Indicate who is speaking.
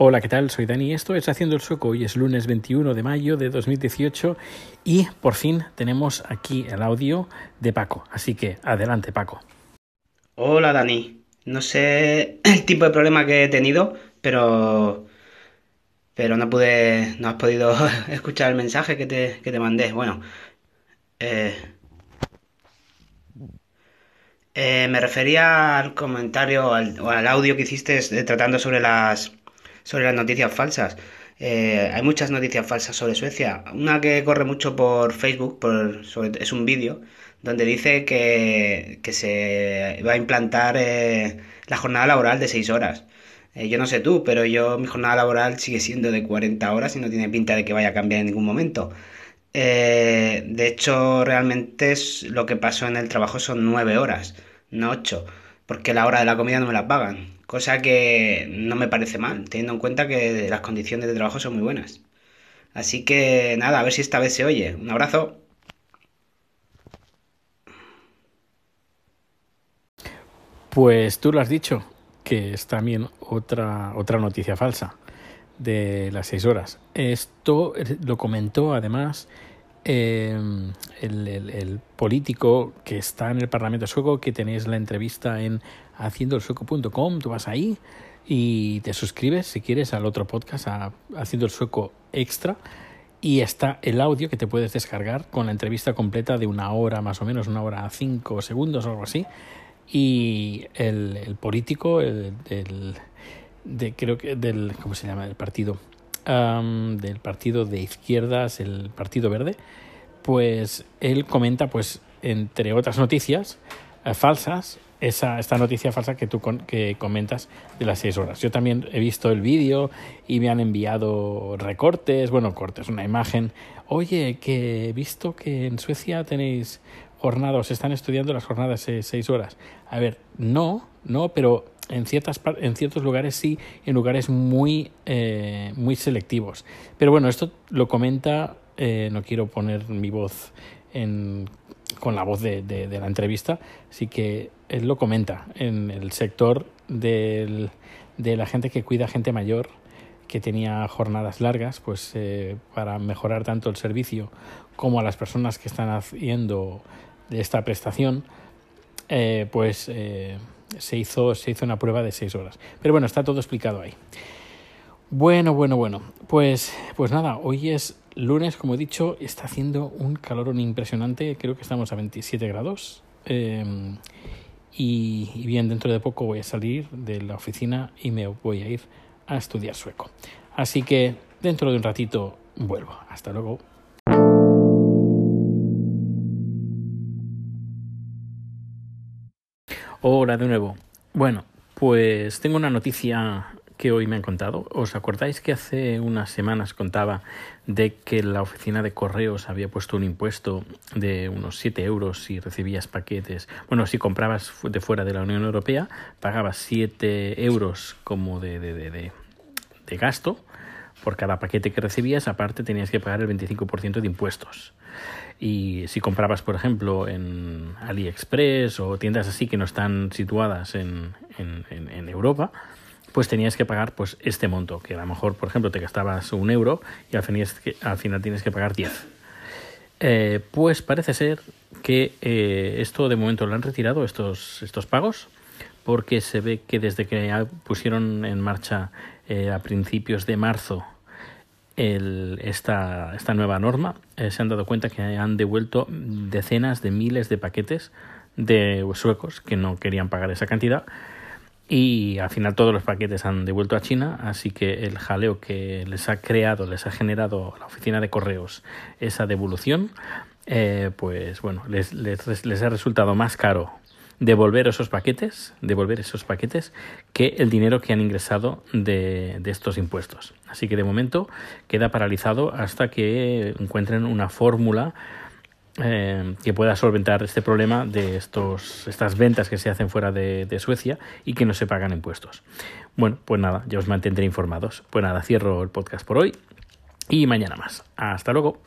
Speaker 1: Hola, ¿qué tal? Soy Dani. Esto es Haciendo el Sueco. Hoy es lunes 21 de mayo de 2018 y por fin tenemos aquí el audio de Paco. Así que adelante, Paco.
Speaker 2: Hola, Dani. No sé el tipo de problema que he tenido, pero pero no pude, no has podido escuchar el mensaje que te, que te mandé. Bueno, eh, eh, me refería al comentario o al audio que hiciste tratando sobre las sobre las noticias falsas. Eh, hay muchas noticias falsas sobre Suecia. Una que corre mucho por Facebook, por, es un vídeo, donde dice que, que, se va a implantar eh, la jornada laboral de 6 horas. Eh, yo no sé tú, pero yo mi jornada laboral sigue siendo de 40 horas y no tiene pinta de que vaya a cambiar en ningún momento. de hecho, realmente es, lo que pasó en el trabajo son 9 horas, no 8, porque la hora de la comida no me la pagan cosa que no me parece mal, teniendo en cuenta que las condiciones de trabajo son muy buenas. Así que nada, a ver si esta vez se oye. Un abrazo.
Speaker 1: Pues tú lo has dicho, que es también otra, otra noticia falsa de las seis horas. Esto lo comentó además Em, el, político que está en el Parlamento sueco, que tenéis la entrevista en haciendoelsueco.com, tú vas ahí y te suscribes si quieres al otro podcast, a Haciendo el Sueco Extra, y está el audio que te puedes descargar con la entrevista completa de una hora más o menos, una hora cinco segundos o algo así, y el, político, el, de, creo que del, ¿cómo se llama? El partido del partido de izquierdas, el Partido Verde, pues él comenta, pues, entre otras noticias eh, falsas, esa, esta noticia falsa que tú que comentas de las seis horas. Yo también he visto el vídeo y me han enviado recortes, bueno, cortes, una imagen. Oye, que he visto que en Suecia tenéis jornadas, están estudiando las jornadas de seis horas. A ver, no, no, pero en, ciertas, en ciertos lugares sí, en lugares muy, eh, muy selectivos. Pero bueno, esto lo comenta, eh, no quiero poner mi voz en, con la voz de, de, la entrevista, así que él lo comenta en el sector del, de la gente que cuida gente mayor que tenía jornadas largas, pues eh, para mejorar tanto el servicio como a las personas que están haciendo esta prestación, pues se hizo, se hizo una prueba de seis horas. Pero bueno, está todo explicado ahí. Bueno, bueno, bueno. Pues, pues nada, hoy es lunes, como he dicho, está haciendo un calor impresionante. Creo que estamos a 27 grados. Em, y, bien, dentro de poco voy a salir de la oficina y me voy a ir a estudiar sueco. Así que dentro de un ratito vuelvo. Hasta luego. Hola de nuevo. Bueno, pues tengo una noticia que hoy me han contado. ¿Os acordáis que hace unas semanas contaba de que la oficina de correos había puesto un impuesto de unos 7 euros si recibías paquetes? Bueno, si comprabas de fuera de la Unión Europea, pagabas 7 euros como de, de, de, de gasto por cada paquete que recibías, aparte tenías que pagar el 25% de impuestos. Y si comprabas, por ejemplo, en AliExpress o tiendas así que no están situadas en, en, Europa, pues tenías que pagar pues este monto, que a lo mejor, por ejemplo, te gastabas un euro y al al final tienes que pagar 10. Eh, pues parece ser que eh, esto de momento lo han retirado, estos, estos pagos, porque se ve que desde que pusieron en marcha eh, a principios de marzo el, esta, esta, nueva norma, eh, se han dado cuenta que han devuelto decenas de miles de paquetes de suecos que no querían pagar esa cantidad. Y al final todos los paquetes han devuelto a China, así que el jaleo que les ha creado, les ha generado la oficina de correos esa devolución, eh, pues bueno, les, les, les ha resultado más caro devolver esos paquetes, devolver esos paquetes que el dinero que han ingresado de, de estos impuestos. Así que de momento queda paralizado hasta que encuentren una fórmula eh, que pueda solventar este problema de estos, estas ventas que se hacen fuera de, de, Suecia y que no se pagan impuestos. Bueno, pues nada, ya os mantendré informados. Pues nada, cierro el podcast por hoy y mañana más. Hasta luego.